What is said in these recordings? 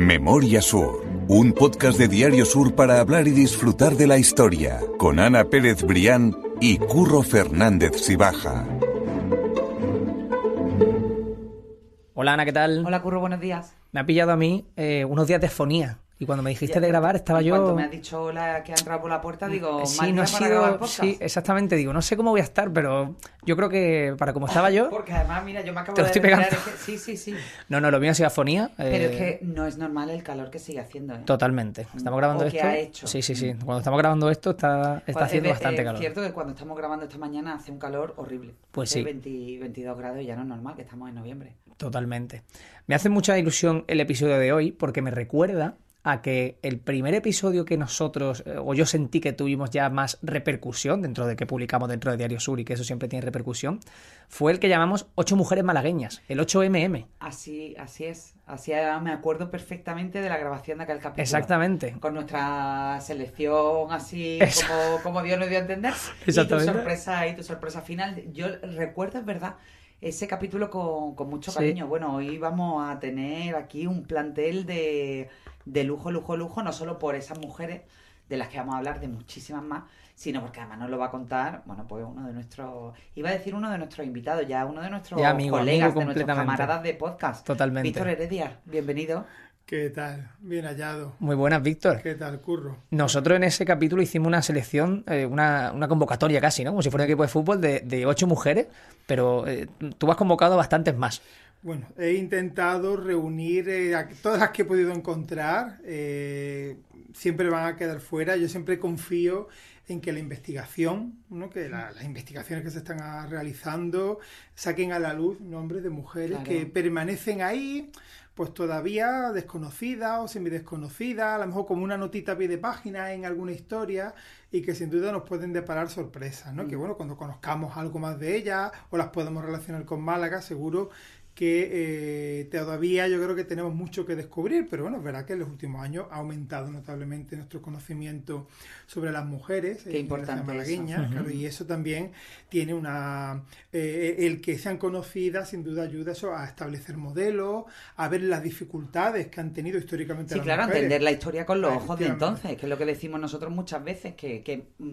Memoria Sur, un podcast de Diario Sur para hablar y disfrutar de la historia, con Ana Pérez Brián y Curro Fernández Sibaja. Hola Ana, ¿qué tal? Hola Curro, buenos días. Me ha pillado a mí eh, unos días de fonía. Y cuando me dijiste Ya, de grabar, estaba yo. Cuando me has dicho hola que ha entrado por la puerta, digo, Sí, no ha sido. Sí, exactamente. Digo, no sé cómo voy a estar, pero yo creo que para como estaba yo. Porque además, mira, yo me acabo Te lo de estoy pegando. es que- Sí, sí, sí. No, no, lo mío ha sido afonía. Pero eh, es que no es normal el calor que sigue haciendo, ¿eh? Totalmente. Estamos grabando O esto. que ha hecho. Sí, sí, sí. Cuando estamos grabando esto está, está Pues, haciendo es- bastante es calor. cierto que cuando estamos grabando esta mañana hace un calor horrible. Pues sí. 20 22 grados y ya no es normal, que estamos en noviembre. Totalmente. Me hace mucha ilusión el episodio de hoy porque me recuerda a que el primer episodio que nosotros, eh, o yo sentí que tuvimos ya más repercusión dentro de que publicamos dentro de Diario Sur y que eso siempre tiene repercusión, fue el que llamamos Ocho Mujeres Malagueñas, el 8MM. Así, así es. Así me acuerdo perfectamente de la grabación de aquel capítulo. Exactamente. Con nuestra selección así como, como Dios nos dio a entender. Y tu Exactamente. sorpresa y tu sorpresa final. Yo recuerdo, es verdad, ese capítulo con, con mucho Sí. cariño. Bueno, hoy vamos a tener aquí un plantel de, de lujo, lujo, lujo, no solo por esas mujeres de las que vamos a hablar, de muchísimas más, sino porque además nos lo va a contar, bueno, pues uno de nuestros, iba a decir uno de nuestros invitados, ya uno de nuestros Ya, amigo, colegas, amigo de nuestros camaradas de podcast. Totalmente. Víctor Heredia, bienvenido. ¿Qué tal? Bien hallado. Muy buenas, Víctor. ¿Qué tal, Curro? Nosotros en ese capítulo hicimos una selección, eh, una, una convocatoria casi, ¿no? Como si fuera un equipo de fútbol de, de ocho mujeres, pero eh, tú has convocado a bastantes más. Bueno, he intentado reunir eh, a todas las que he podido encontrar. eh, siempre van a quedar fuera. Yo siempre confío en que la investigación, ¿no? que la- las investigaciones que se están realizando saquen a la luz nombres de mujeres Claro. que permanecen ahí, pues todavía desconocidas o semidesconocidas, a lo mejor como una notita a pie de página en alguna historia y que sin duda nos pueden deparar sorpresas, ¿no? Que bueno, cuando conozcamos algo más de ellas o las podemos relacionar con Málaga, seguro que eh, todavía yo creo que tenemos mucho que descubrir, pero bueno, es verdad que en los últimos años ha aumentado notablemente nuestro conocimiento sobre las mujeres Qué en importante la malagueña, eso. claro, y eso también tiene una... eh, el que sean conocidas sin duda ayuda eso a establecer modelos, a ver las dificultades que han tenido históricamente Sí, las claro, mujeres. entender la historia con los ojos de entonces, que es lo que decimos nosotros muchas veces, que, que, mm,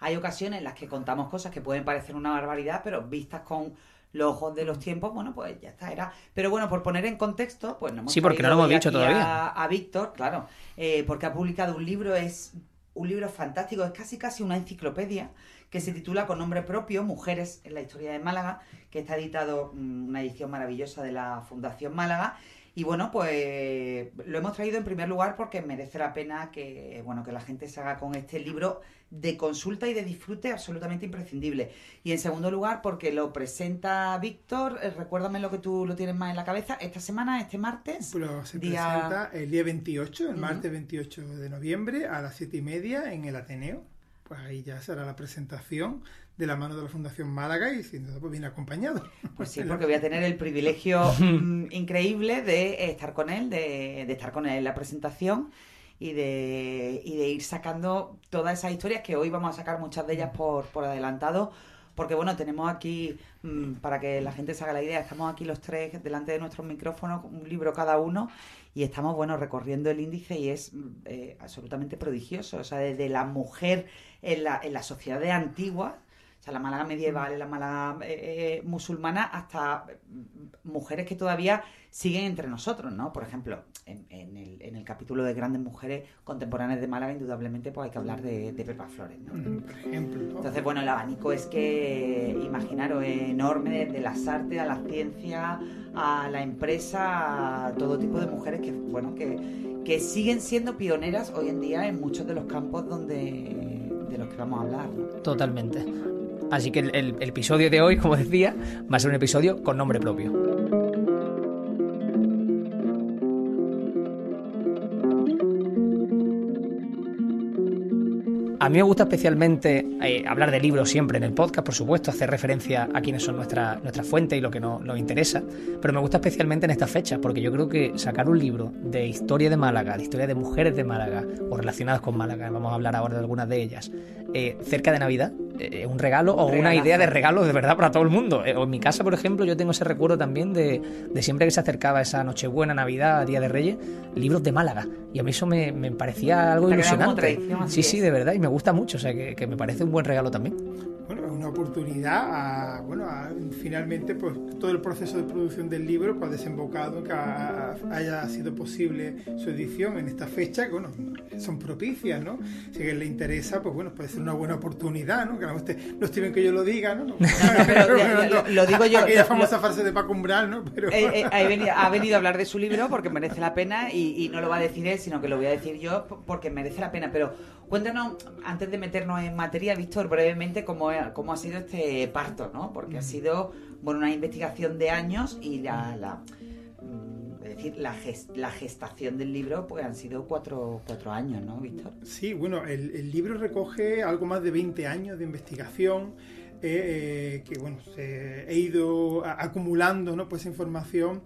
hay ocasiones en las que contamos cosas que pueden parecer una barbaridad, pero vistas con los ojos de los tiempos, bueno, pues ya está, era. Pero bueno, por poner en contexto, pues no hemos Sí, porque no lo hemos dicho todavía. A, a Víctor, claro, eh, porque ha publicado un libro, es un libro fantástico, es casi casi una enciclopedia que se titula con nombre propio Mujeres en la historia de Málaga, que está editado mm, una edición maravillosa de la Fundación Málaga. Y bueno, pues lo hemos traído en primer lugar porque merece la pena que, bueno, que la gente se haga con este libro de consulta y de disfrute absolutamente imprescindible. Y en segundo lugar porque lo presenta Víctor, eh, recuérdame lo que tú lo tienes más en la cabeza, esta semana, este martes. Pero se Día- presenta el día 28, el martes 28 de noviembre a las 7 y media en el Ateneo. Pues ahí ya será la presentación de la mano de la Fundación Málaga y sin duda pues viene acompañado. Pues sí, porque voy a tener el privilegio mm, increíble de estar con él, de, de estar con él en la presentación y de, y de ir sacando todas esas historias que hoy vamos a sacar muchas de ellas por, por adelantado. Porque bueno, tenemos aquí, mm, para que la gente se haga la idea, estamos aquí los tres delante de nuestros micrófonos, un libro cada uno, y estamos, bueno, recorriendo el índice y es mm, eh, absolutamente prodigioso. O sea, desde la mujer en la, en la sociedad de antigua, o sea, la Málaga medieval, la Málaga eh, eh, musulmana, hasta mm, mujeres que todavía siguen entre nosotros, ¿no? Por ejemplo, en, en el, en el capítulo de grandes mujeres contemporáneas de Málaga, indudablemente, pues hay que hablar de, de Pepa Flores, ¿no? Por ejemplo. ¿no? Entonces, bueno, el abanico es que, imaginaros, es enorme, desde las artes a la ciencia, a la empresa, a todo tipo de mujeres que, bueno, que, que siguen siendo pioneras hoy en día en muchos de los campos donde de los que vamos a hablar. ¿no? Totalmente. Así que el, episodio de hoy, como decía, va a ser un episodio con nombre propio. A mí me gusta especialmente eh, hablar de libros siempre en el podcast, por supuesto, hacer referencia a quienes son nuestra, nuestra fuente y lo que nos, nos interesa, pero me gusta especialmente en estas fechas, porque yo creo que sacar un libro de historia de Málaga, de historia de mujeres de Málaga, o relacionadas con Málaga, vamos a hablar ahora de algunas de ellas, eh, cerca de Navidad, eh, un regalo o una idea de regalo de verdad para todo el mundo. Eh, o en mi casa, por ejemplo, yo tengo ese recuerdo también de, de siempre que se acercaba esa Nochebuena, Navidad, Día de Reyes, libros de Málaga. Y a mí eso me, me parecía algo ilusionante. Sí, sí, de verdad, y me gusta mucho, o sea, que, que me parece un buen regalo también una oportunidad a, bueno, finalmente pues todo el proceso de producción del libro pues, ha desembocado en que haya sido posible su edición en esta fecha, que bueno, son propicias, ¿no? Si a alguien le interesa, pues bueno, puede ser una buena oportunidad, ¿no? Que no, esté bien que yo lo diga, ¿no? pero, lo, digo yo. Aquella famosa frase de Paco Umbral, ¿no? Pero... Eh, eh, ha venido a hablar de su libro porque merece la pena y, y no lo va a decir él, sino que lo voy a decir yo porque merece la pena, pero Cuéntanos, antes de meternos en materia, Víctor, brevemente cómo, cómo ha sido este parto, ¿no? Porque ha sido bueno, una investigación de años y la, la mm, es decir, la, la, gestación del libro pues han sido cuatro, cuatro años, ¿no, Víctor? Sí, bueno, el, el, libro recoge algo más de 20 años de investigación. Eh, eh, que bueno, he ido acumulando ¿no? pues información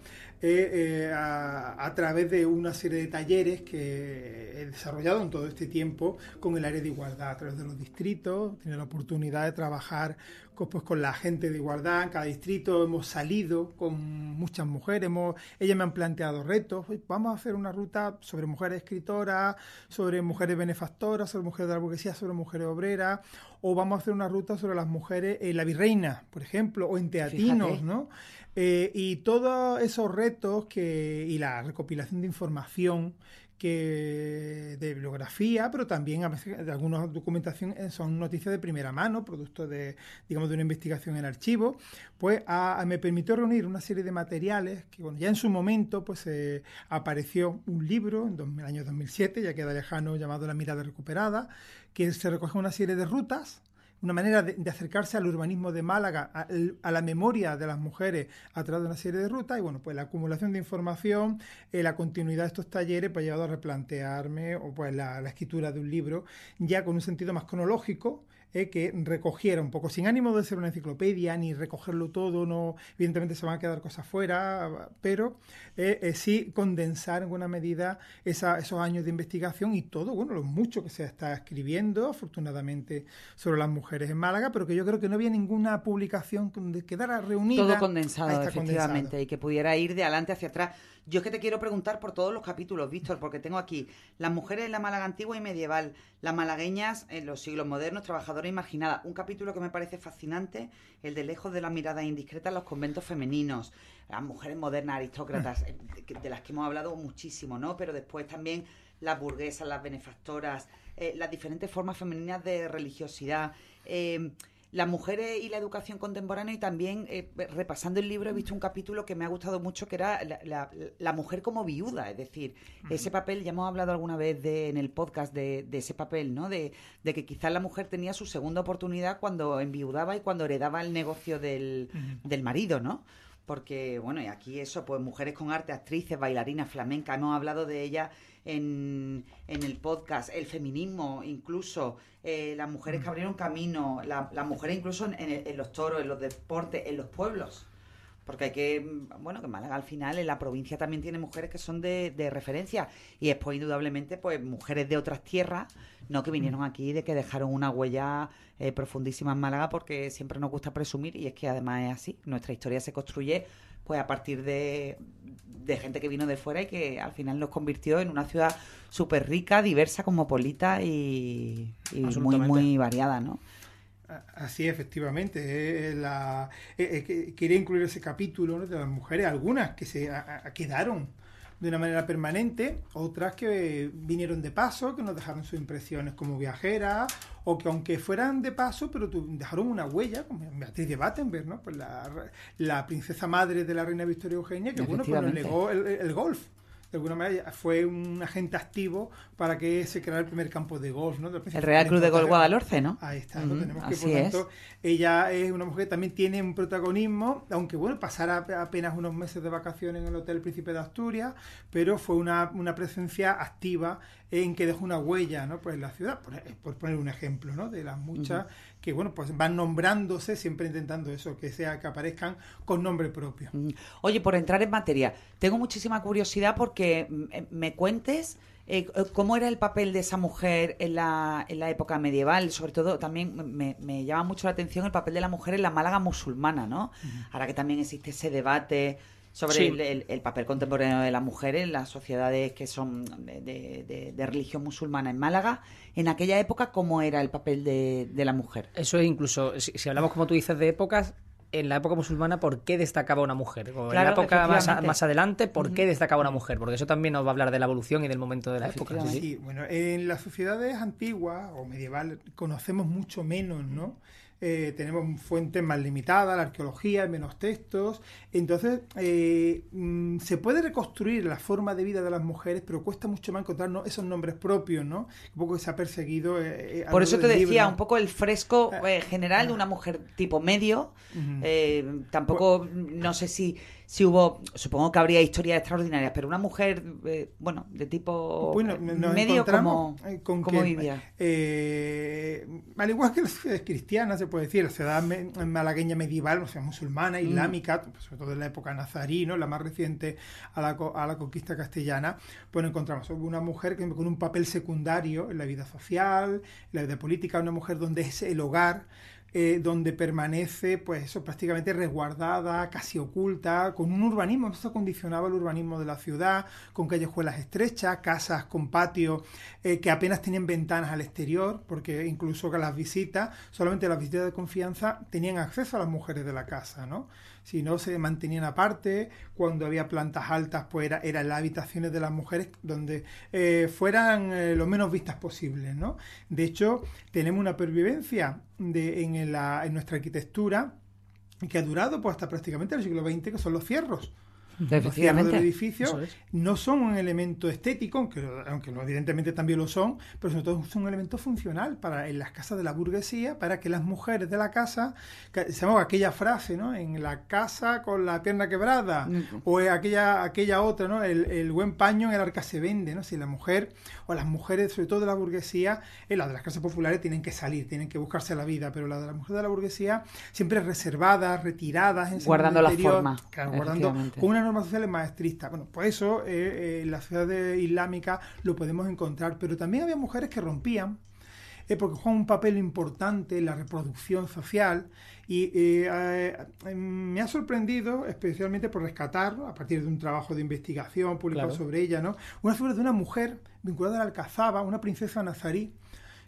eh, a, través de una serie de talleres que he desarrollado en todo este tiempo con el área de igualdad, a través de los distritos. Tenido la oportunidad de trabajar con, pues, con la gente de igualdad en cada distrito. Hemos salido con muchas mujeres. Hemos, ellas me han planteado retos. Vamos a hacer una ruta sobre mujeres escritoras, sobre mujeres benefactoras, sobre mujeres de la burguesía, sobre mujeres obreras. O vamos a hacer una ruta sobre las mujeres en la virreina, por ejemplo, o en teatinos, ¿no? Eh, y todos esos retos que, y la recopilación de información que de bibliografía, pero también a veces de alguna documentación eh, son noticias de primera mano, producto de, digamos, de una investigación en archivo, pues me permitió reunir una serie de materiales que, bueno, ya en su momento, pues eh, apareció un libro en, el año 2007, ya queda lejano, llamado La mirada recuperada, que se recoge una serie de rutas una manera de, acercarse al urbanismo de Málaga, a, la memoria de las mujeres a través de una serie de rutas y bueno, pues la acumulación de información, eh, la continuidad de estos talleres pues ha llevado a replantearme o pues la, la escritura de un libro ya con un sentido más cronológico eh, que recogiera un poco, sin ánimo de ser una enciclopedia ni recogerlo todo, no, evidentemente se van a quedar cosas fuera, pero eh, eh, sí condensar en buena medida esos años de investigación y todo, bueno, lo mucho que se está escribiendo, afortunadamente, sobre las mujeres en Málaga, pero que yo creo que no había ninguna publicación que quedara reunida. Todo condensado, efectivamente, y que pudiera ir de adelante hacia atrás. Yo es que te quiero preguntar por todos los capítulos, Víctor, porque tengo aquí las mujeres en la Málaga antigua y medieval, las malagueñas en los siglos modernos, trabajadoras imaginada. Un capítulo que me parece fascinante, el de lejos de la mirada indiscreta en los conventos femeninos, las mujeres modernas, aristócratas, eh, de las que hemos hablado muchísimo, ¿no? Pero después también las burguesas, las benefactoras, eh, las diferentes formas femeninas de religiosidad. Eh, las mujeres y la educación contemporánea y también eh, repasando el libro he visto un capítulo que me ha gustado mucho que era la, mujer como viuda, es decir, ese papel, ya hemos hablado alguna vez de, en el podcast de, ese papel, ¿no? De, que quizás la mujer tenía su segunda oportunidad cuando enviudaba y cuando heredaba el negocio del, del marido, ¿no? Porque, bueno, y aquí eso, pues mujeres con arte, actrices, bailarinas, flamenca, hemos hablado de ellas en, en el podcast, el feminismo, incluso eh, las mujeres que abrieron camino, las mujeres incluso en, los toros, en los deportes, en los pueblos. Porque hay que, bueno, que Málaga al final en la provincia también tiene mujeres que son de, de referencia. Y después indudablemente pues mujeres de otras tierras, no que vinieron aquí de que dejaron una huella eh, profundísima en Málaga porque siempre nos gusta presumir y es que además es así, nuestra historia se construye pues a partir de, gente que vino de fuera y que al final nos convirtió en una ciudad súper rica, diversa, cosmopolita y, y muy, muy variada, ¿no? Así, efectivamente. la, quería incluir ese capítulo de las mujeres, algunas que se quedaron de una manera permanente, otras que vinieron de paso, que nos dejaron sus impresiones como viajeras, o que aunque fueran de paso, pero dejaron una huella, como Beatriz de Battenberg, ¿no? Pues la, la princesa madre de la reina Victoria Eugenia, que bueno, pues nos negó el golf de alguna manera fue un agente activo para que se creara el primer campo de golf, ¿no? El Real Club de Golf Guadalhorce, ¿no? Ahí está, tenemos que, por tanto, ella es una mujer que también tiene un protagonismo, aunque bueno, pasara apenas unos meses de vacaciones en el Hotel Príncipe de Asturias, pero fue una, una presencia activa en que dejó una huella, ¿no? Pues en la ciudad, por, poner un ejemplo, ¿no? De las muchas que bueno, pues van nombrándose, siempre intentando eso, que sea que aparezcan con nombre propio. Oye, por entrar en materia, tengo muchísima curiosidad porque mm, eh, me cuentes eh, ¿cómo era el papel de esa mujer en la, en la época medieval? Sobre todo, también me, me llama mucho la atención el papel de la mujer en la Málaga musulmana, ¿no? Ahora que también existe ese debate sobre Sí. el, el- el papel contemporáneo de la mujer en las sociedades que son de, de- de religión musulmana en Málaga. En aquella época, ¿cómo era el papel de, de la mujer? Eso es incluso, si, si hablamos como tú dices de épocas, en la época musulmana, ¿por qué destacaba una mujer? O en la época más, a- más adelante, ¿por qué destacaba una mujer? Porque eso también nos va a hablar de la evolución y del momento de la época. sí, sí. Sí, bueno, en las sociedades antiguas o medievales conocemos mucho menos, ¿no? Eh, tenemos fuentes más limitadas, la arqueología, menos textos. Entonces, eh, mm, se puede reconstruir la forma de vida de las mujeres, pero cuesta mucho más encontrar ¿no? esos nombres propios, ¿no? Un poco que se ha perseguido. eh, eh, Por eso te decía, libro. un poco el fresco eh, general de una mujer tipo medio. Tampoco, no sé si, si hubo, supongo que habría historias extraordinarias, pero una mujer, eh, bueno, de tipo Bueno, nos medio como, eh, con como que, vivía. eh, al igual que las ciudades cristianas, se puede decir, la ciudad me- malagueña medieval, o sea, musulmana, Mm. islámica, pues, sobre todo en la época nazarí, ¿no? la más reciente a la, a la conquista castellana, pues encontramos una mujer que, con un papel secundario en la vida social, en la vida política, una mujer donde es el hogar, eh, donde permanece, pues eso, prácticamente resguardada, casi oculta, con un urbanismo, esto condicionaba el urbanismo de la ciudad, con callejuelas estrechas, casas con patio eh, que apenas tenían ventanas al exterior, porque incluso que las visitas, solamente las visitas de confianza tenían acceso a las mujeres de la casa, ¿no? Si no, se mantenían aparte, cuando había plantas altas, pues era, eran las habitaciones de las mujeres donde eh, fueran eh, lo menos vistas posibles, ¿no? De hecho, tenemos una pervivencia de, en, la- en nuestra arquitectura que ha durado pues hasta prácticamente el siglo XX, que son los cierros. Los del Efectivamente. edificio es. no son un elemento estético, aunque, aunque no, evidentemente también lo son, pero sobre todo son un elemento funcional para en las casas de la burguesía, para que las mujeres de la casa, que, se llama aquella frase, ¿no? En la casa con la pierna quebrada, o aquella, aquella otra, ¿no? El, el buen paño en el arca se vende, ¿no? Si la mujer, o las mujeres, sobre todo de la burguesía, eh, las de las clases populares tienen que salir, tienen que buscarse la vida, pero las de la mujer de la burguesía siempre reservadas, retiradas, en Guardando la interior, forma, claro, guardando efectivamente. con una norma social más estricta. Bueno, pues eso eh, eh, en las ciudades islámicas lo podemos encontrar, pero también había mujeres que rompían, eh, porque juegan un papel importante en la reproducción social y eh, eh, me ha sorprendido especialmente por rescatar, a partir de un trabajo de investigación publicado Claro. sobre ella, ¿no? una figura de una mujer vinculada a la Alcazaba, una princesa nazarí,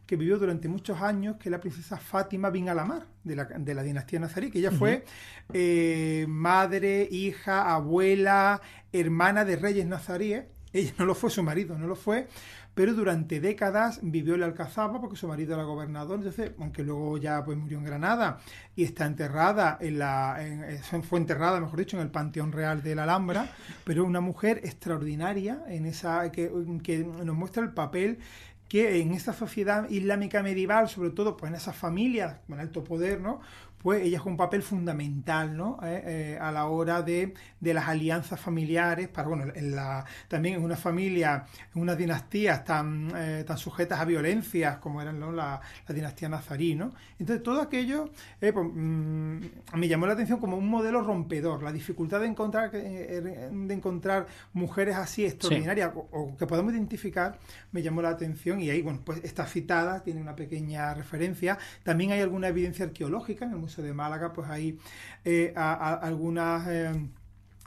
que vivió durante muchos años, que es la princesa Fátima bin Alamar, de la, de la dinastía nazarí, que ella fue eh, madre, hija, abuela, hermana de reyes nazaríes. Ella no lo fue, su marido no lo fue, pero durante décadas vivió en la Alcazaba porque su marido era gobernador, entonces, aunque luego ya pues murió en Granada y está enterrada en la, en- eh, fue enterrada, mejor dicho, en el Panteón Real de la Alhambra, pero una mujer extraordinaria en esa que, que nos muestra el papel que en esta sociedad islámica medieval, sobre todo pues en esas familias con alto poder, ¿no? Pues ella juega un papel fundamental ¿no? Eh, eh, a la hora de, de las alianzas familiares, para bueno, en la, también en una familia, en unas dinastías tan, eh, tan sujetas a violencias como eran ¿no? la, la dinastía nazarí. ¿no? Entonces todo aquello eh, pues, mm, me llamó la atención como un modelo rompedor, la dificultad de encontrar, eh, de encontrar mujeres así extraordinarias o, o que podemos identificar me llamó la atención y ahí, bueno, pues está citada, tiene una pequeña referencia. También hay alguna evidencia arqueológica en el Museo de Málaga, pues hay eh, a- algunas... eh,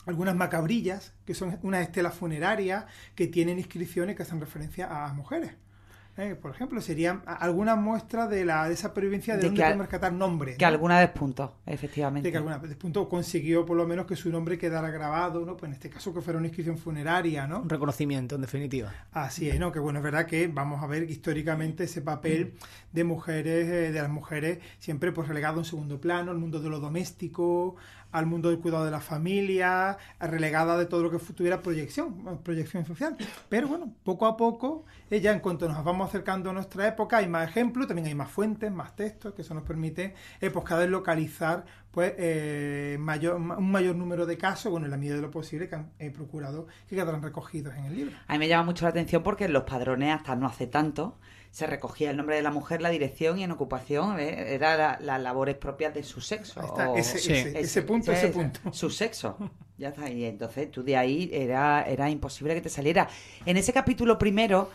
algunas macabrillas, que son unas estelas funerarias que tienen inscripciones que hacen referencia a mujeres. Eh, por ejemplo, serían a- algunas muestras de, la, de esa pervivencia de, De al- podemos rescatar nombres. Que ¿no? alguna despuntó, efectivamente. de que alguna vez punto consiguió por lo menos que su nombre quedara grabado, ¿no? Pues en este caso que fuera una inscripción funeraria, ¿no? Un reconocimiento, en definitiva. Así es, ¿no? Que bueno, es verdad que vamos a ver históricamente ese papel de mujeres, eh, de las mujeres, siempre pues relegado a un segundo plano, al mundo de lo doméstico, al mundo del cuidado de la familia, relegada de todo lo que tuviera proyección, eh, proyección social. Pero bueno, poco a poco, eh, ya en cuanto nos vamos acercando a nuestra época, hay más ejemplos, también hay más fuentes, más textos, que eso nos permite eh, pues cada vez localizar pues eh, mayor, un mayor número de casos, bueno, en la medida de lo posible, que han procurado que quedaran recogidos en el libro. A mí me llama mucho la atención porque los padrones hasta no hace tanto se recogía el nombre de la mujer, la dirección y en ocupación eh, era las labores propias de su sexo. ese, punto, ese, punto. Su sexo. Ya está. Y entonces tú de ahí era, era imposible que te saliera. En ese capítulo primero,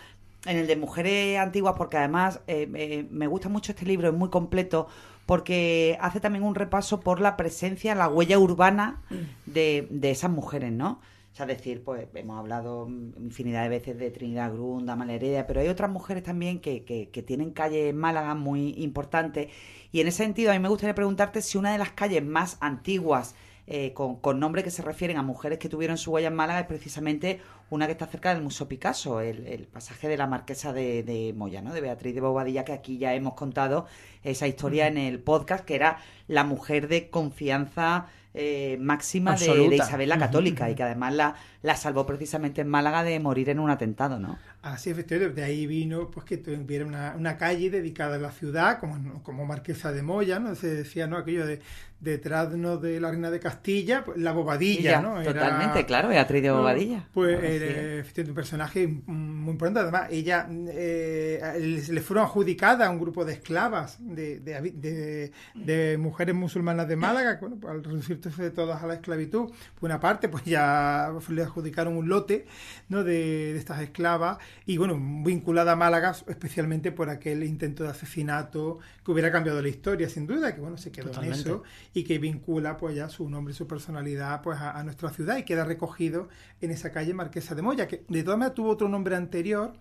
en el de mujeres antiguas, porque además eh, eh, me gusta mucho este libro, es muy completo, porque hace también un repaso por la presencia, la huella urbana de, de esas mujeres, ¿no? O sea, decir, pues hemos hablado infinidad de veces de Trinidad Grunda, Malerea, pero hay otras mujeres también que, que, que tienen calles en Málaga muy importantes. Y en ese sentido, a mí me gustaría preguntarte si una de las calles más antiguas eh, con, con nombres que se refieren a mujeres que tuvieron su huella en Málaga es precisamente una que está cerca del Museo Picasso, el, pasaje de la Marquesa de, de, Moya, ¿no? de Beatriz de Bobadilla, que aquí ya hemos contado esa historia en el podcast, que era la mujer de confianza eh, máxima de, Isabel la Católica y que además la, la salvó precisamente en Málaga de morir en un atentado, ¿no? Así, efectivamente, de ahí vino pues que tuviera una, una calle dedicada a la ciudad, como, como Marquesa de Moya, ¿no? Se decía, ¿no? Aquello de detrás ¿no? de la reina de Castilla, pues, la bobadilla, ¿no? Totalmente, claro, Beatriz de Bobadilla. Pues era, efectivamente un personaje muy importante. Además, ella eh, le fueron adjudicadas a un grupo de esclavas de, de, de, mujeres musulmanas de Málaga, bueno, pues, al reducirse todas a la esclavitud. Por una parte, pues ya le adjudicaron un lote ¿no? de, de estas esclavas y bueno, vinculada a Málaga especialmente por aquel intento de asesinato que hubiera cambiado la historia, sin duda, que bueno, se quedó en eso y que vincula pues ya su nombre y su personalidad pues a, nuestra ciudad y queda recogido en esa calle Marquesa de Moya, que de todas maneras tuvo otro nombre anterior,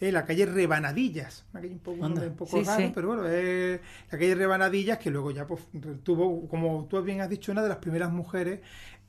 eh, la calle Rebanadillas, una calle un poco, un poco raro, pero bueno, eh, la calle Rebanadillas que luego ya pues, tuvo, como tú bien has dicho, una de las primeras mujeres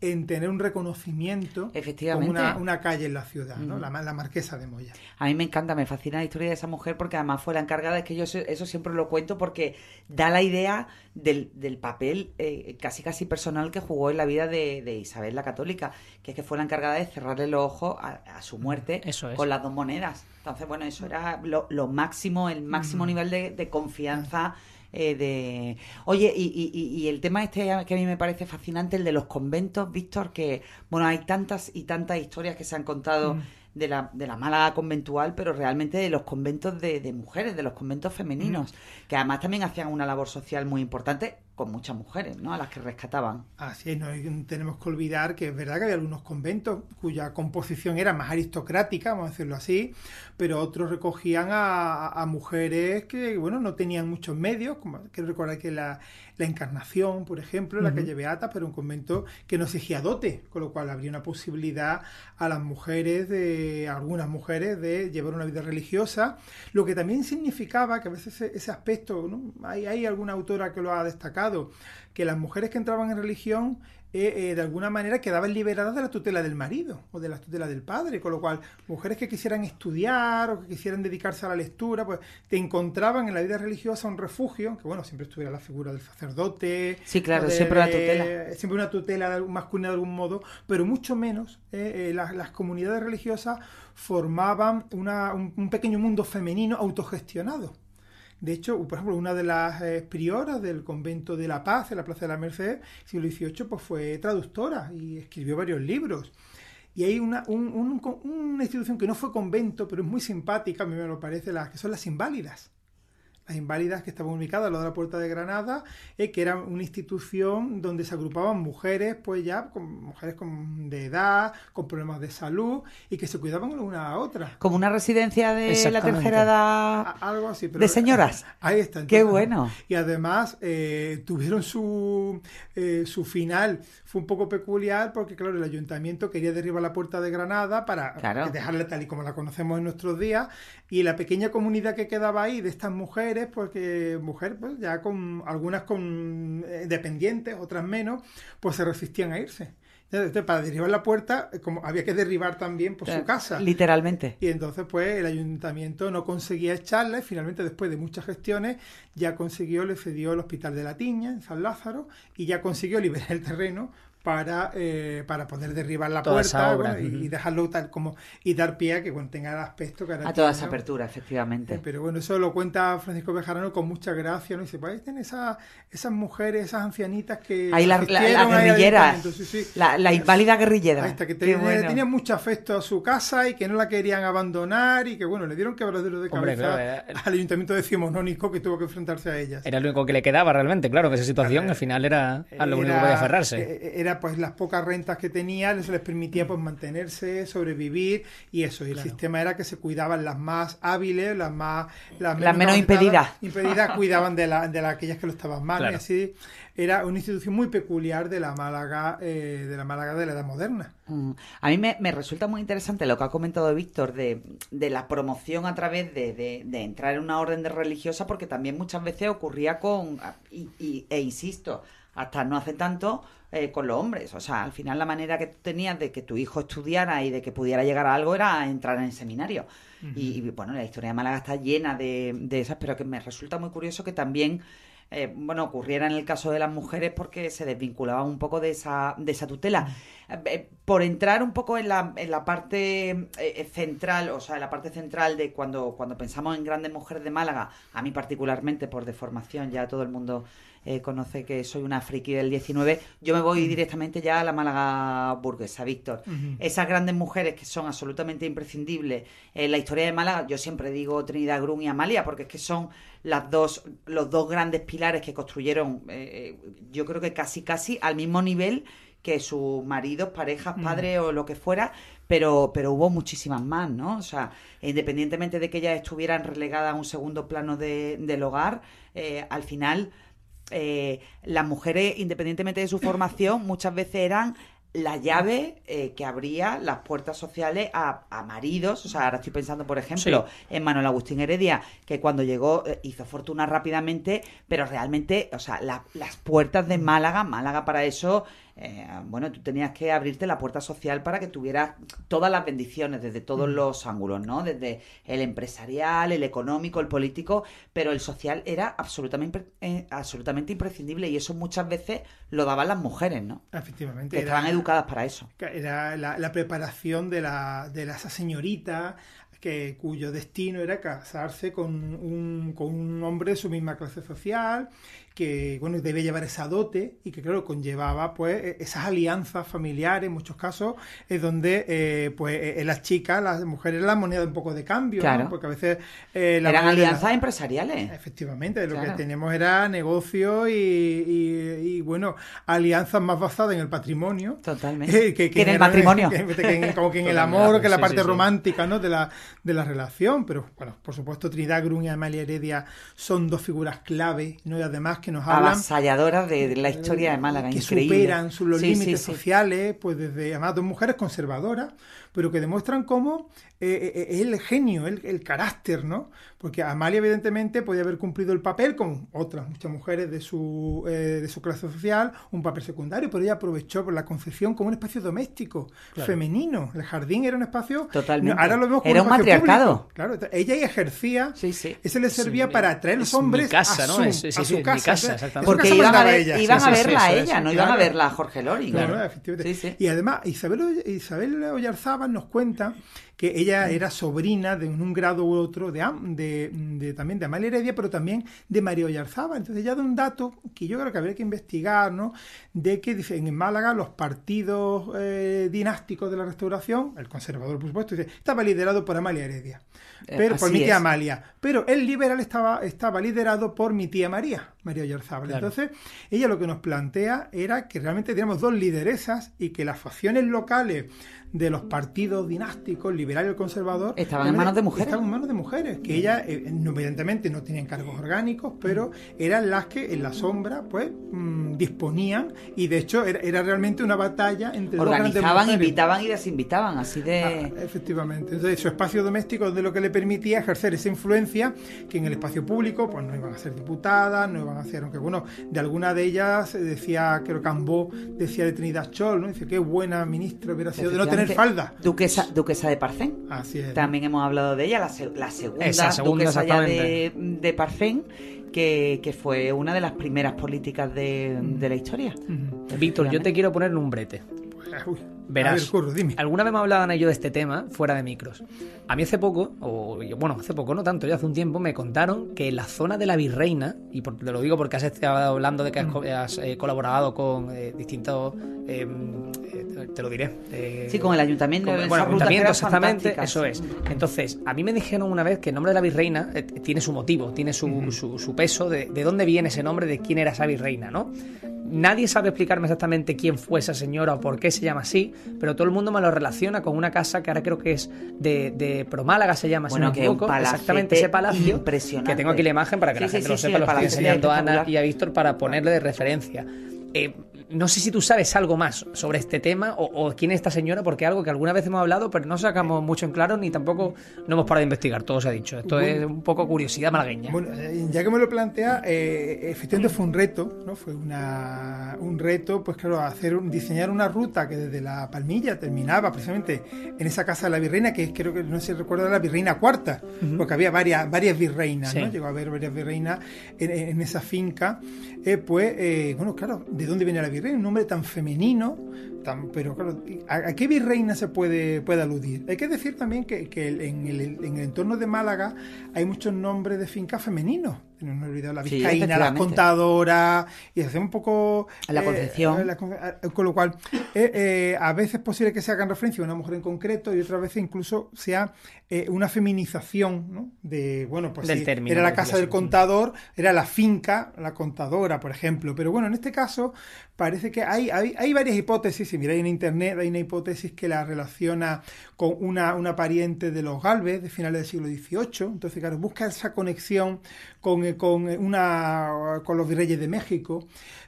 en tener un reconocimiento Efectivamente. como una, calle en la ciudad, ¿no? la, la, Marquesa de Moya. A mí me encanta, me fascina la historia de esa mujer porque además fue la encargada, es que yo eso siempre lo cuento porque da la idea del, del papel eh, casi casi personal que jugó en la vida de, de, Isabel la Católica, que es que fue la encargada de cerrarle los ojos a, su muerte con las dos monedas. Entonces, bueno, eso era lo, lo máximo, el máximo nivel de, de confianza. Eh, de... Oye, y, y, el tema este que a mí me parece fascinante, el de los conventos, Víctor, que, bueno, hay tantas y tantas historias que se han contado. Mm. De la, de la Málaga conventual, pero realmente de los conventos de, de mujeres, de los conventos femeninos, mm. que además también hacían una labor social muy importante con muchas mujeres, ¿no? A las que rescataban. Así es, no tenemos que olvidar que es verdad que había algunos conventos cuya composición era más aristocrática, vamos a decirlo así, pero otros recogían a, mujeres que, bueno, no tenían muchos medios, como quiero recordar que la, Encarnación, por ejemplo, la calle Beata, pero un convento que no exigía dote, con lo cual habría una posibilidad a las mujeres, de algunas mujeres, de llevar una vida religiosa, lo que también significaba que a veces ese, aspecto, ¿no? hay, hay alguna autora que lo ha destacado, que las mujeres que entraban en religión eh, eh, de alguna manera quedaban liberadas de la tutela del marido o de la tutela del padre, con lo cual mujeres que quisieran estudiar o que quisieran dedicarse a la lectura, pues te encontraban en la vida religiosa un refugio, que bueno, siempre estuviera la figura del sacerdote. Sí, claro, siempre la tutela. Siempre una tutela masculina de algún modo, pero mucho menos eh, las, comunidades religiosas formaban un pequeño mundo femenino autogestionado de hecho, por ejemplo, una de las eh, prioras del convento de la Paz en la Plaza de la Merced, siglo XVIII, pues fue traductora y escribió varios libros. Y hay una, una institución que no fue convento, pero es muy simpática, a mí me lo parece, las que son las inválidas las inválidas que estaban ubicadas al lado de la Puerta de Granada, eh, que era una institución donde se agrupaban mujeres, pues ya, con, mujeres con, de edad, con problemas de salud, y que se cuidaban una a otra. Como una residencia de la tercera edad. algo así. de señoras. Ahí está. Qué bueno. Y además eh, tuvieron su, eh, su final, fue un poco peculiar, porque claro, el ayuntamiento quería derribar la Puerta de Granada para dejarla tal y como la conocemos en nuestros días, y la pequeña comunidad que quedaba ahí de estas mujeres, porque mujeres, pues ya con algunas con eh, dependientes, otras menos, pues se resistían a irse. Entonces, para derribar la puerta, eh, como había que derribar también por su casa. Literalmente. Y entonces, pues, el ayuntamiento no conseguía echarla y finalmente, después de muchas gestiones, ya consiguió, le cedió el hospital de la Tiña, en San Lázaro, y ya consiguió liberar el terreno para, eh, para poder derribar la puerta y, dejarlo tal como y dar pie a que tenga el aspecto que A toda esa apertura, efectivamente. Eh, pero bueno, eso lo cuenta Francisco Bejarano con mucha gracia, ¿no? Y dice, pues ahí tienen esas, esas mujeres, esas ancianitas que... Ahí la, guerrillera, la, la, inválida guerrillera. Ahí está, que tenían mucho afecto a su casa y que no la querían abandonar y que, bueno, le dieron quebradero de cabeza al ayuntamiento decimonónico que tuvo que enfrentarse a ellas. Era lo único que le quedaba realmente, claro, que esa situación al final era a lo único que podía aferrarse. Eh, pues las pocas rentas que tenía, eso les permitía pues mantenerse, sobrevivir y eso. Y el sistema era que se cuidaban las más hábiles, las más las, menos, impedidas. Impedidas cuidaban de, la, de aquellas que lo estaban mal. Y así era una institución muy peculiar de la Málaga, eh, de la Málaga de la Edad Moderna. Mm. A mí me, resulta muy interesante lo que ha comentado Víctor de, de la promoción a través de, de, entrar en una orden de religiosa, porque también muchas veces ocurría con, y, e insisto, hasta no hace tanto, eh, con los hombres. O sea, al final la manera que tú tenías de que tu hijo estudiara y de que pudiera llegar a algo era entrar en el seminario. y, bueno, la historia de Málaga está llena de, de esas, pero que me resulta muy curioso que también eh, bueno, ocurriera en el caso de las mujeres porque se desvinculaban un poco de esa, de esa tutela. Eh, por entrar un poco en la, en la parte central, o sea, en la parte central de cuando, cuando pensamos en grandes mujeres de Málaga, a mí particularmente por deformación, ya todo el mundo eh, conoce que soy una friki del 19, yo me voy directamente ya a la Málaga burguesa, Víctor. Esas grandes mujeres que son absolutamente imprescindibles en la historia de Málaga, yo siempre digo Trinidad Grun y Amalia, porque es que son las dos, los dos grandes pilares que construyeron, eh, eh, yo creo que casi casi al mismo nivel que sus maridos, parejas, padres o lo que fuera, pero, pero hubo muchísimas más, ¿no? O sea, independientemente de que ellas estuvieran relegadas a un segundo plano del hogar, al final eh, las mujeres, independientemente de su formación, muchas veces eran la llave eh, que abría las puertas sociales a, maridos. O sea, ahora estoy pensando, por ejemplo, en Manuel Agustín Heredia, que cuando llegó eh, hizo fortuna rápidamente, pero realmente, o sea, las puertas de Málaga, Málaga para eso eh, bueno, tú tenías que abrirte la puerta social para que tuvieras todas las bendiciones desde todos mm. los ángulos, ¿no? Desde el empresarial, el económico, el político, pero el social era absolutamente, eh, absolutamente imprescindible y eso muchas veces lo daban las mujeres, ¿no? Efectivamente. Que estaban educadas para eso. Era la, preparación de, la, de esa señorita que, cuyo destino era casarse con un, con un hombre de su misma clase social que bueno, debe llevar esa dote y que claro, conllevaba pues e, esas alianzas familiares en muchos casos, es donde eh, pues eh, las chicas, las mujeres la moneda un poco de cambio, porque a veces... Eh, Eran alianzas empresariales. Efectivamente, lo que teníamos era negocio y, bueno, alianzas más basadas en el patrimonio. Totalmente. Que, en el matrimonio. como que en el amor, que en la parte romántica ¿no? de, la, de la relación, pero bueno, por supuesto Trinidad Grun y Amalia Heredia son dos figuras clave, ¿no? y además que nos hablan. Avasalladoras de, la historia de Málaga, que superan sus, los límites sociales, pues desde, además, dos mujeres conservadoras, pero que demuestran cómo eh, eh, es el genio, el, el, carácter, ¿no? Porque Amalia, evidentemente, podía haber cumplido el papel con otras muchas mujeres de su, eh, de su clase social, un papel secundario, pero ella aprovechó la concepción como un espacio doméstico, femenino. El jardín era un espacio. Totalmente. Ahora lo vemos como era un, matriarcado. Claro, ella ejercía. Sí, sí. Ese le servía para atraer a los hombres casa, a, su, a su casa. Porque iban a, ver, iban a verla a ella, no iban a verla a Jorge Loring. Claro, efectivamente. Y además, Isabel, Isabel Oyarzábal nos cuenta que ella era sobrina de un grado u otro de, de, también de Amalia Heredia, pero también de María Oyarzaba. Entonces ya da un dato que yo creo que habría que investigar, ¿no? De que en Málaga los partidos eh, dinásticos de la restauración, el conservador por supuesto, estaba liderado por Amalia Heredia, eh, pero por mi tía Amalia. Pero el liberal estaba, estaba liderado por mi tía María, María Oyarzábal. Entonces, ella lo que nos plantea era que realmente teníamos dos lideresas y que las facciones locales de los partidos dinásticos, liberal y conservador, estaban en manos de mujeres. Estaban en manos de mujeres, que ellas, eh, evidentemente, no tenían cargos orgánicos, pero eran las que en la sombra, pues, mm, disponían, y de hecho era, realmente una batalla entre Organizaban, invitaban y desinvitaban, así de. Ah, efectivamente. Entonces, su espacio doméstico de lo que le permitía ejercer esa influencia, que en el espacio público, pues no iban a ser diputadas, no iban a ser, aunque bueno, de alguna de ellas decía, creo que Cambó decía de Trinidad Chol, ¿no? Dice, qué buena ministra hubiera sido de no tener falda. Duquesa, duquesa de. Así es. También hemos hablado de ella, la, segunda, duquesa de, de Parcén que, que fue una de las primeras políticas de, de la historia. Víctor, yo te quiero poner un brete. Uy, Verás, ver, Curro, dime. alguna vez me hablaban ellos de este tema fuera de micros. A mí hace poco, o bueno, hace poco, no tanto, ya hace un tiempo, me contaron que en la zona de la Virreina, y por- te lo digo porque has estado hablando de que has, has, eh, colaborado con eh, distintos, eh, eh, te lo diré. eh, Sí, con el ayuntamiento. con- bueno, ayuntamiento, exactamente, eso es. Entonces, a mí me dijeron una vez que el nombre de la virreina eh, tiene su motivo, tiene su, su- su peso, de, de dónde viene ese nombre, de quién era esa virreina, ¿no? Nadie sabe explicarme exactamente quién fue esa señora o por qué se llama así, pero todo el mundo me lo relaciona con una casa que ahora creo que es de, de Promálaga, se llama, Bueno, si que no me un equivoco. Exactamente ese palacio. impresionante. Que tengo aquí la imagen para que la Sí, gente sí, lo sepa, lo estoy enseñando a Ana y a Víctor para ponerle de referencia. Eh, no sé si tú sabes algo más sobre este tema o, o quién es esta señora, porque algo que alguna vez hemos hablado, pero no sacamos mucho en claro ni tampoco no hemos parado de investigar, todo se ha dicho. Esto es un poco curiosidad malagueña. Bueno, eh, ya que me lo plantea, eh, efectivamente fue un reto, ¿no? Fue una, un reto, pues claro, hacer un- diseñar una ruta que desde la Palmilla terminaba precisamente en esa casa de la virreina, que creo que no sé si recuerda la virreina cuarta, porque había varias, varias virreinas, ¿no? Llegó a haber varias virreinas en, en esa finca. Eh, pues, eh, bueno, claro, ¿de dónde viene la virreina? Un nombre tan femenino, tan, pero claro, ¿a, a qué virreina se puede, puede aludir? Hay que decir también que, que en, el, en el entorno de Málaga hay muchos nombres de fincas femeninos. No me he olvidado la Sí, vizcaína, las efectivamente. contadoras, y hacemos un poco... La Concepción. eh, la con, eh, con lo cual, eh, eh, a veces es posible que se hagan referencia a una mujer en concreto y otras veces incluso sea una feminización ¿no? de, bueno, pues Del sí, término, era la casa del contador, era la finca, la contadora, por ejemplo. Pero bueno, en este caso parece que hay, hay, hay varias hipótesis. Si miráis en internet, hay una hipótesis que la relaciona con una, una pariente de los Galvez de finales del siglo XVIII. Entonces, claro, busca esa conexión con, eh, con, eh, una, con los virreyes de México.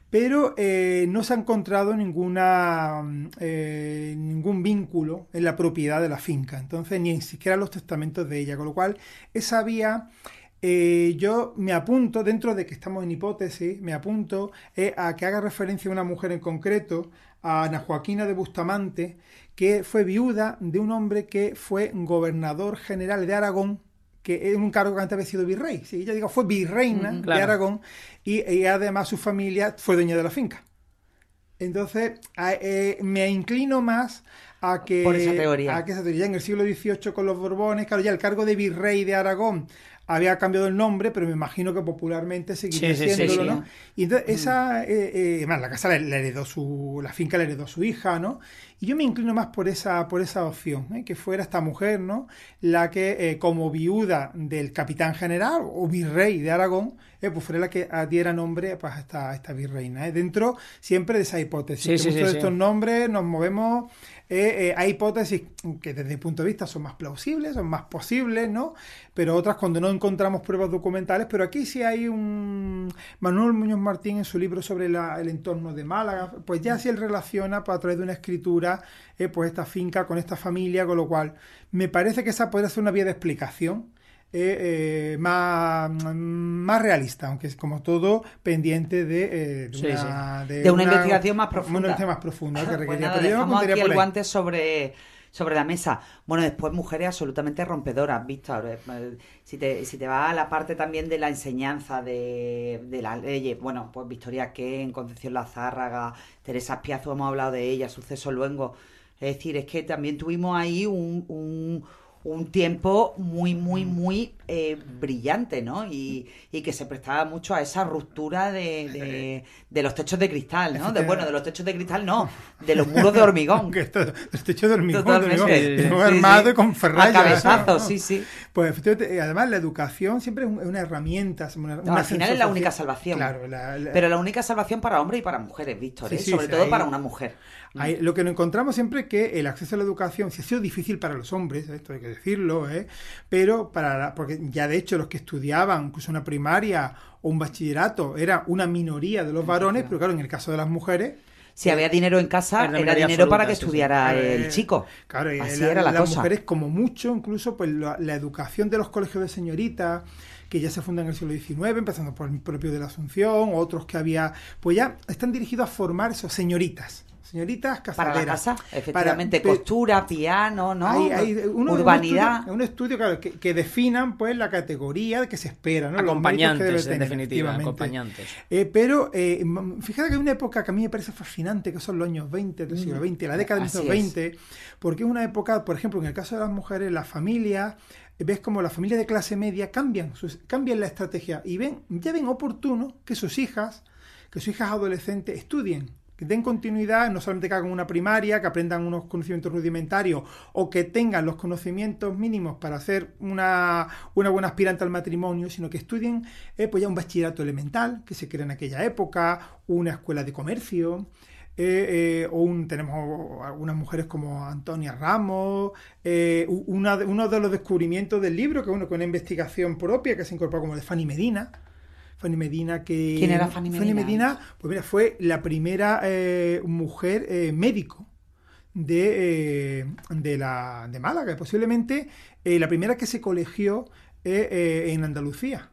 Pero eh, no se ha encontrado ninguna, mm, ningún vínculo en la propiedad de la finca. Entonces, ni siquiera los testamentos de ella. Con lo cual, esa vía yo me apunto, dentro de que estamos en hipótesis, me apunto a que haga referencia a una mujer en concreto, a Ana Joaquina de Bustamante, que fue viuda de un hombre que fue gobernador general de Aragón, que es un cargo que antes había sido virrey. Sí, ella digo, fue virreina de. Aragón y, y además su familia fue dueña de la finca. Entonces, a- eh, me inclino más a que, Por esa teoría. a que esa teoría en el siglo XVIII con los Borbones, claro, ya el cargo de virrey de Aragón había cambiado el nombre, pero me imagino que popularmente seguiría Sí, sí, sí, siéndolo, sí. ¿no? Y entonces esa, eh, eh, además, la casa la, la heredó su, la finca la heredó su hija, ¿no? Y yo me inclino más por esa, por esa opción, ¿eh? que fuera esta mujer, ¿no? La que eh, como viuda del capitán general o virrey de Aragón, pues fuera la que diera nombre pues, a esta, a esta virreina. Dentro siempre de esa hipótesis. Que muchos de estos nombres nos movemos, eh, eh, hay hipótesis que desde mi punto de vista son más plausibles, son más posibles, ¿no? Pero otras cuando no encontramos pruebas documentales, pero aquí sí hay un Manuel Muñoz Martín en su libro sobre la- el entorno de Málaga, pues ya sí él relaciona a través de una escritura eh, pues esta finca con esta familia, con lo cual me parece que esa podría ser una vía de explicación. Eh, eh, más, más realista, aunque es como todo pendiente de, eh, de Sí, una, De una investigación más profunda. Una investigación más profunda que Pues requería. nada, pero aquí el guante sobre, sobre la mesa. Bueno, después mujeres absolutamente rompedoras, Víctor. Eh, Si te, si te va a la parte también de la enseñanza de, de las leyes, bueno, pues Victoria Ken, Concepción Lazárraga, Teresa Piazo, hemos hablado de ella, Suceso Luengo. Es decir, es que también tuvimos ahí un, un, un tiempo muy, muy, muy eh, brillante, ¿no? Y, y que se prestaba mucho a esa ruptura de, de, de los techos de cristal, ¿no? De, bueno, de los techos de cristal no, de los muros de hormigón. Que esto, el techo de hormigón, de Totalmente. Sí, sí, sí. armado y con A ferralla. cabezazos, ¿no? sí, sí. Pues efectivamente, eh, además la educación siempre es un- es una herramienta. una- No, al final es la única salvación. Claro, la- la- Pero la única salvación para hombres y para mujeres, Víctor, Sí, ¿eh? sí, sobre sí, todo ahí- para una mujer. Hay- lo que nos encontramos siempre es que el acceso a la educación, si ha sido difícil para los hombres, esto hay que decirlo, ¿eh? pero para la- porque ya de hecho los que estudiaban incluso una primaria o un bachillerato era una minoría de los varones, pero claro, en el caso de las mujeres, Si había dinero en casa, Era dinero para que sí, sí. estudiara el eh, chico. Claro, y Así la- era la las cosa. mujeres como mucho, incluso pues la, la educación de los colegios de señoritas, que ya se fundan en el siglo XIX, empezando por el propio de la Asunción, otros que había, pues ya están dirigidos a formar esos señoritas, señoritas Para casaderas. la casa, Para- efectivamente, pe- costura, piano, ¿no? hay- hay uno- Urbanidad. Un estudio, un estudio, claro, que, que definan pues la categoría que se espera, ¿no? Los méritos que Acompañantes, en tener, definitiva, acompañantes. Eh, pero eh, fíjate que hay una época que a mí me parece fascinante, que son los años 20 del siglo XX, la década de los Así años es. 20, porque es una época, por ejemplo, en el caso de las mujeres, las familias, ves como las familias de clase media cambian, sus, cambian la estrategia y ven, ya ven oportuno que sus hijas, que sus hijas adolescentes estudien. Que den continuidad, no solamente que hagan una primaria, que aprendan unos conocimientos rudimentarios o que tengan los conocimientos mínimos para ser una, una buena aspirante al matrimonio, sino que estudien eh, pues ya un bachillerato elemental que se crea en aquella época, una escuela de comercio, eh, eh, o un- tenemos algunas mujeres como Antonia Ramos, uno de los descubrimientos del libro, que uno con una investigación propia que se incorporó como de Fanny Medina. Fanny Medina que... ¿Quién era Fanny Medina? pues mira, fue la primera eh, mujer eh, médico de, eh, de, la, de Málaga, posiblemente la primera que se colegió en Andalucía.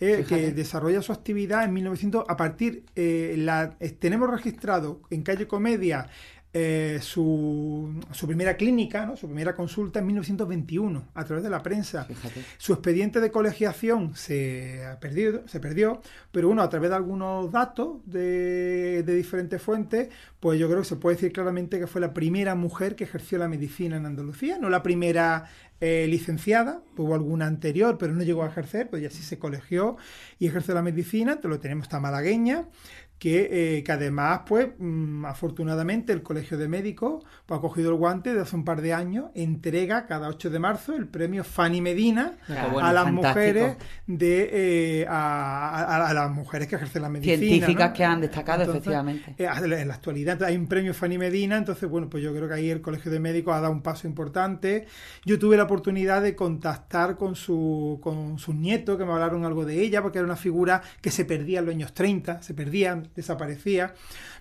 eh, que desarrolla su actividad en 1900 a partir eh, la eh, tenemos registrado en calle Comedia eh, su, su primera clínica, ¿no? su primera consulta en 1921 a través de la prensa. Fíjate. Su expediente de colegiación se ha perdido, se perdió, pero bueno, a través de algunos datos de, de diferentes fuentes, pues yo creo que se puede decir claramente que fue la primera mujer que ejerció la medicina en Andalucía, no la primera eh, licenciada, hubo alguna anterior, pero no llegó a ejercer, pues ya sí se colegió y ejerció la medicina, te lo tenemos esta malagueña, que, eh, que además, pues, mm, afortunadamente, el Colegio de Médicos pues, ha cogido el guante de hace un par de años, entrega cada 8 de marzo el premio Fanny Medina bueno, a las fantástico. mujeres de eh, a, a- a las mujeres que ejercen la medicina. Científicas ¿no? que han destacado, Entonces, efectivamente. eh, en la actualidad hay un premio Fanny Medina, entonces, bueno, pues yo creo que ahí el Colegio de Médicos ha dado un paso importante. Yo tuve la oportunidad de contactar con, su, con sus nietos, que me hablaron algo de ella, porque era una figura que se perdía en los años 30, se perdía, desaparecía.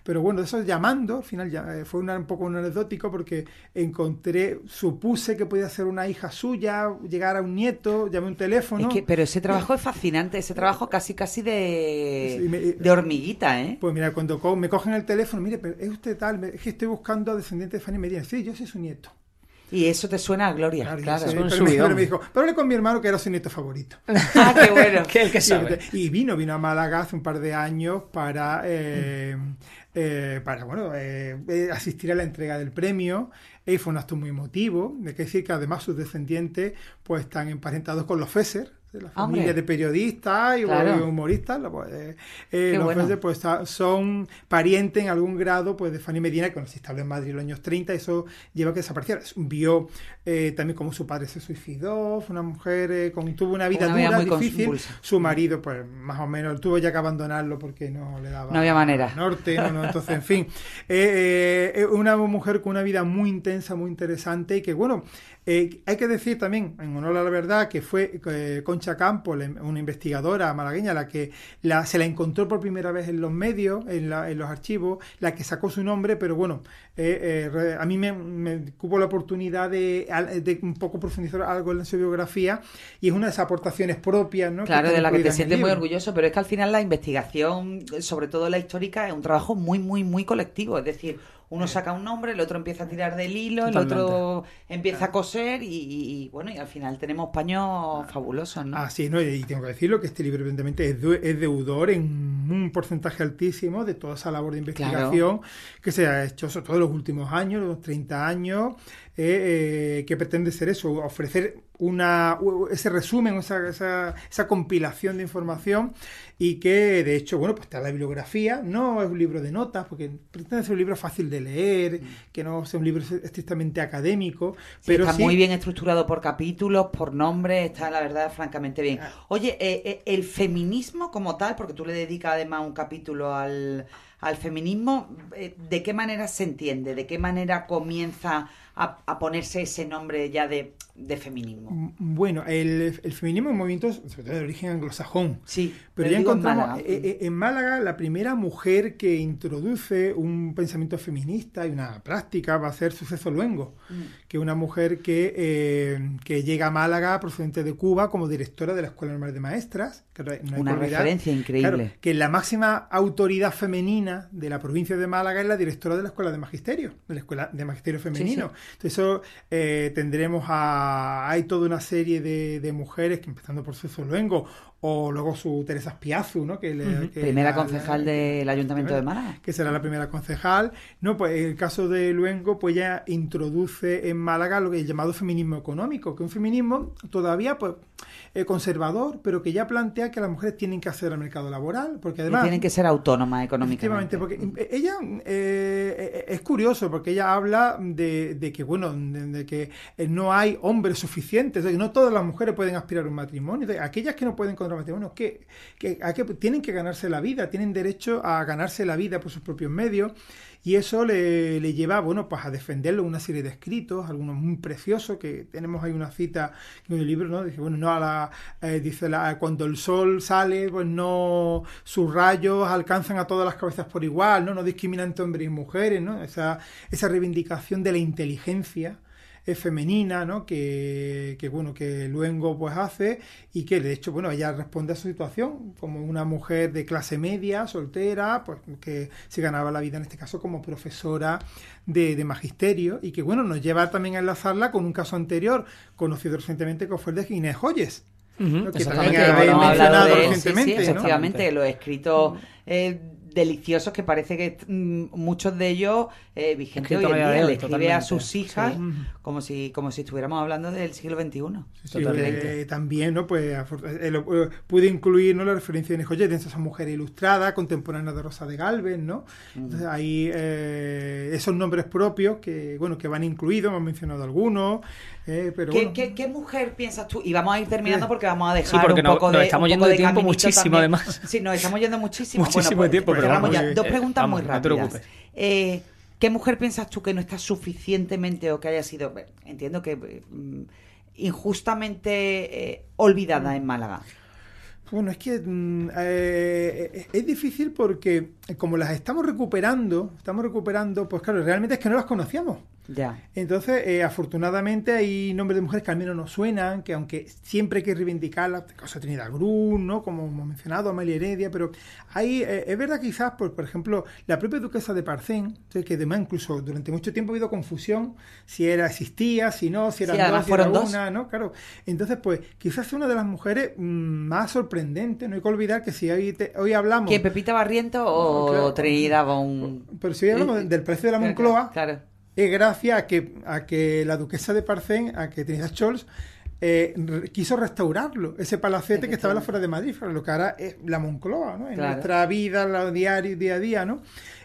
Pero bueno, eso llamando, al final ya eh, fue una- un poco un anecdótico porque encontré, supuse que podía ser una hija suya, llegar a un nieto, llamé un teléfono. Es que, pero ese trabajo es fascinante, ese trabajo casi casi de, Sí, me- de hormiguita, ¿eh? Pues mira, cuando co- me cogen el teléfono, mire, pero es usted tal, me- es que estoy buscando a descendientes de Fanny Medina. Sí, yo soy su nieto. Y eso te suena a gloria, Claro, claro. sé, un pero, pero me dijo, pero hablé con mi hermano que era su nieto favorito. Ah, qué bueno. que el que Y, sabe. y vino, vino a Málaga hace un par de años para, eh, eh, para bueno, eh, eh, asistir a la entrega del premio. Y fue un acto muy emotivo. Hay que decir que además sus descendientes pues están emparentados con los Fesser, de la Hombre. familia de periodistas y Claro. humoristas. pues, eh, eh, los bueno. Pues ta- son parientes en algún grado pues de Fanny Medina, que se instaló en Madrid en los años 30, eso lleva a que desapareciera. Vio eh, también cómo su padre se suicidó, fue una mujer eh, con, tuvo una vida Una vida dura, muy difícil. convulsa. Su marido, pues más o menos, tuvo ya que abandonarlo porque no le daba No había manera. norte, no, no, entonces, en fin, eh, eh, una mujer con una vida muy intensa, muy interesante y que, bueno, eh, hay que decir también, en honor a la verdad, que fue eh, Concha Campos, una investigadora malagueña, la que la, se la encontró por primera vez en los medios, en, la- en los archivos, la que sacó su nombre, pero bueno, eh, eh, a mí me, me cupo la oportunidad de, de un poco profundizar algo en su biografía y es una de esas aportaciones propias, ¿no? Claro, de la que te sientes muy orgulloso, pero es que al final la investigación, sobre todo la histórica, es un trabajo muy, muy, muy colectivo. Es decir, uno saca un nombre, el otro empieza a tirar del hilo, el otro empieza a coser y, bueno, y al final tenemos paños fabulosos, ¿no? Ah, sí, no, y tengo que decirlo que este libro evidentemente es, de- es deudor en un porcentaje altísimo de toda esa labor de investigación que se ha hecho sobre todo en los últimos años, los 30 años, eh, eh, que pretende ser eso, ofrecer una, ese resumen, esa, esa, esa compilación de información y que de hecho, bueno, pues está la bibliografía, no es un libro de notas, porque pretende ser un libro fácil de leer, que no sea un libro estrictamente académico, Sí, pero está sí, muy bien estructurado por capítulos, por nombres, está la verdad francamente bien. Ah. Oye, eh, eh, el feminismo como tal, porque tú le dedicas además un capítulo al, al feminismo, eh, ¿de qué manera se entiende? ¿De qué manera comienza a, ponerse ese nombre ya de, feminismo? Mm, bueno, el, feminismo es un movimiento sobre todo de origen anglosajón. Sí, pero ya encontramos en Málaga. Eh, en Málaga la primera mujer que introduce un pensamiento feminista y una práctica va a ser Suceso Luengo, mm. que es una mujer que, eh, que llega a Málaga procedente de Cuba como directora de la Escuela Normal de Maestras. una referencia increíble. que la máxima autoridad femenina de la provincia de Málaga es la directora de la Escuela de Magisterio, de la Escuela de Magisterio Femenino. Entonces, eso eh, tendremos a. Hay toda una serie de, mujeres, que empezando por Suso Luengo, o luego su Teresa Spiazu, ¿no? Que, primera concejal del Ayuntamiento de Málaga. Que será la primera concejal. No, pues en el caso de Luengo, pues ya introduce en Málaga lo que es llamado feminismo económico, que es un feminismo todavía, pues eh, conservador, pero que ya plantea que las mujeres tienen que hacer al mercado laboral, porque además... tienen que ser autónomas económicamente. porque ella eh, es curioso, porque ella habla de, que, bueno, de, que no hay hombres suficientes, de que no todas las mujeres pueden aspirar a un matrimonio, de aquellas que no pueden encontrar que, que, que tienen que ganarse la vida, tienen derecho a ganarse la vida por sus propios medios, y eso le, le, lleva, bueno, pues a defenderlo una serie de escritos, algunos muy preciosos, que tenemos ahí una cita en el libro, ¿no? Dice, bueno, no a la, eh, dice cuando el sol sale, pues no, sus rayos alcanzan a todas las cabezas por igual, ¿no? No discriminan entre hombres y mujeres, ¿no? Esa, esa reivindicación de la inteligencia femenina, ¿no? Que, que, bueno, que Luengo pues hace y que de hecho, bueno, ella responde a su situación como una mujer de clase media, soltera, pues que se ganaba la vida en este caso como profesora de, magisterio y que bueno, nos lleva también a enlazarla con un caso anterior conocido recientemente que fue el de Inés Joyes. que también habéis mencionado recientemente. Sí, efectivamente, lo he escrito eh, deliciosos que parece que mm, muchos de ellos eh, vigentes hoy en día. Le escribe a sus hijas como si como si estuviéramos hablando del siglo XXI. Eh, también, ¿no? Pues eh, eh, pude incluir ¿no? la referencia de Joyet en esa mujer ilustrada, contemporánea de Rosa de Galvez, ¿no? Entonces ahí esos nombres propios que, bueno, que van incluidos, hemos mencionado algunos. Pero ¿Qué, ¿qué, mujer piensas tú? Y vamos a ir terminando porque vamos a dejar un poco de. Nos estamos yendo de, tiempo muchísimo, además. Sí, nos estamos yendo muchísimo. Muchísimo pues, tiempo, pero vamos, ya. Dos preguntas muy rápidas. Eh, ¿Qué mujer piensas tú que no está suficientemente o que haya sido, entiendo que mm, injustamente eh, olvidada en Málaga? Bueno, es que mm, eh, es difícil porque como las estamos recuperando, estamos recuperando, pues claro, realmente es que no las conocíamos. Ya. Entonces, eh, afortunadamente hay nombres de mujeres que al menos nos suenan, que aunque siempre hay que reivindicarlas, cosa Trinidad Grun, ¿no? Como hemos mencionado, Amelia Heredia, pero hay, eh, es verdad quizás, por, por ejemplo, la propia duquesa de Parcén, que además incluso durante mucho tiempo ha habido confusión si era existía, si no, si eran dos, si era una, ¿no? Claro. Entonces, pues, quizás es una de las mujeres mm, más sorprendentes, no hay que olvidar que si hoy, hoy hablamos... ¿Que Pepita Barriento o Trinidad un Pero si hoy hablamos del precio de la Moncloa... claro es gracias a que, a que la duquesa de Parcén, a que Trinidad Scholz, eh, quiso restaurarlo, ese palacete que estaba fuera de Madrid, lo que ahora es la Moncloa, ¿no? En nuestra vida, lo diario, día a día, ¿no?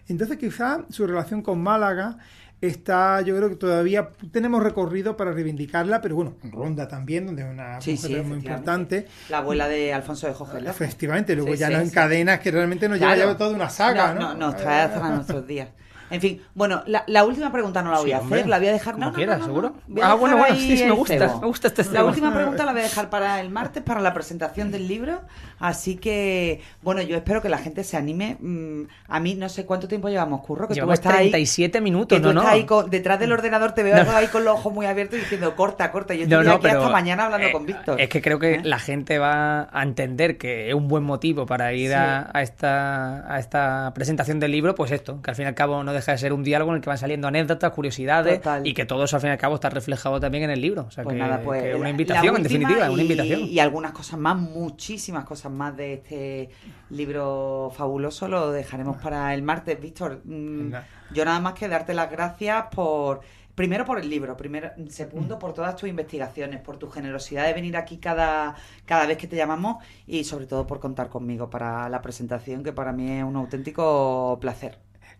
Entonces quizá su relación con Málaga está, yo creo que todavía tenemos recorrido para reivindicarla, pero bueno, en Ronda también, donde es una mujer muy importante. La abuela de Alfonso de Jorge Efectivamente, luego ya no en cadenas que realmente nos lleva toda una saga, ¿no? ¿no? nos trae hasta nuestros días. En fin, bueno, la, última pregunta no la voy a hacer, la voy a dejar. no, quieras, seguro. ah, bueno, bueno, sí, me gusta, me gusta este La última pregunta la voy a dejar para el martes, para la presentación del libro. Así que, bueno, yo espero que la gente se anime. Mm, a mí no sé cuánto tiempo llevamos, Curro. Que llevamos tú estás 37 minutos, que tú Estás ahí detrás del ordenador, te veo ahí con los ojos muy abiertos diciendo corta, corta. Yo estoy aquí hasta mañana hablando eh, con Víctor. Es que creo que ¿Eh? la gente va a entender que es un buen motivo para ir a, esta, a esta presentación del libro, pues esto, que al fin y al cabo no deja de ser un diálogo que van saliendo anécdotas, curiosidades y que todo eso al fin y al cabo está reflejado también en el libro. O sea, pues que, nada, pues una invitación, en definitiva, una invitación. Y algunas cosas más, muchísimas cosas más de este libro fabuloso lo dejaremos para el martes, Víctor. Mm, yo nada más que darte las gracias por primero por el libro, primero, segundo por todas tus investigaciones, por tu generosidad de venir aquí cada, cada vez que te llamamos y sobre todo por contar conmigo para la presentación, que para mí es un auténtico placer.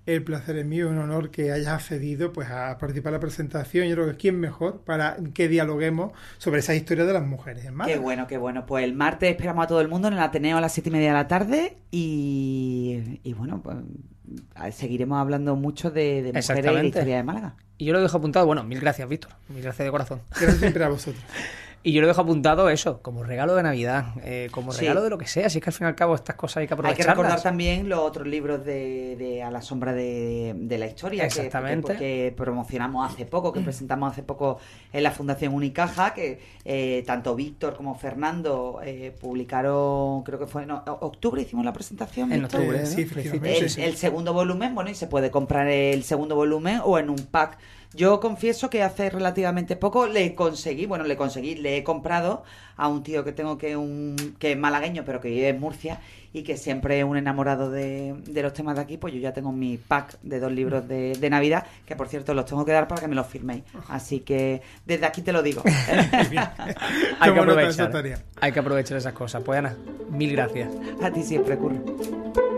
El placer es mío, un honor que hayas accedido pues, a participar en la presentación. Yo creo que quién mejor para que dialoguemos sobre esa historia de las mujeres en Qué bueno, qué bueno. Pues el martes esperamos a todo el mundo en el Ateneo a las siete y media de la tarde y, y bueno, pues seguiremos hablando mucho de, de mujeres y de historia de Málaga. Y yo lo dejo apuntado, bueno, mil gracias, Víctor. Mil gracias de corazón. Gracias siempre a vosotros. Y yo lo dejo apuntado eso, como regalo de Navidad, eh, como regalo de lo que sea. Así que al fin y al cabo estas cosas hay que aprovecharlas. Hay que recordar también los otros libros de, A la sombra de, la historia Exactamente. Que, promocionamos hace poco, que presentamos hace poco en la Fundación Unicaja, que eh, tanto Víctor como Fernando eh, publicaron, creo que fue en octubre hicimos la presentación. En octubre, sí, el, el segundo volumen, bueno, y se puede comprar el segundo volumen o en un pack yo confieso que hace relativamente poco le conseguí, bueno, le conseguí, le he comprado a un tío que tengo que, un, que es malagueño, pero que vive en Murcia y que siempre es un enamorado de, los temas de aquí, pues yo ya tengo mi pack de dos libros de, Navidad, que por cierto los tengo que dar para que me los firméis. Así que desde aquí te lo digo. hay, que aprovechar, hay que aprovechar esas cosas. Pues Ana, mil gracias. A ti siempre, Curro.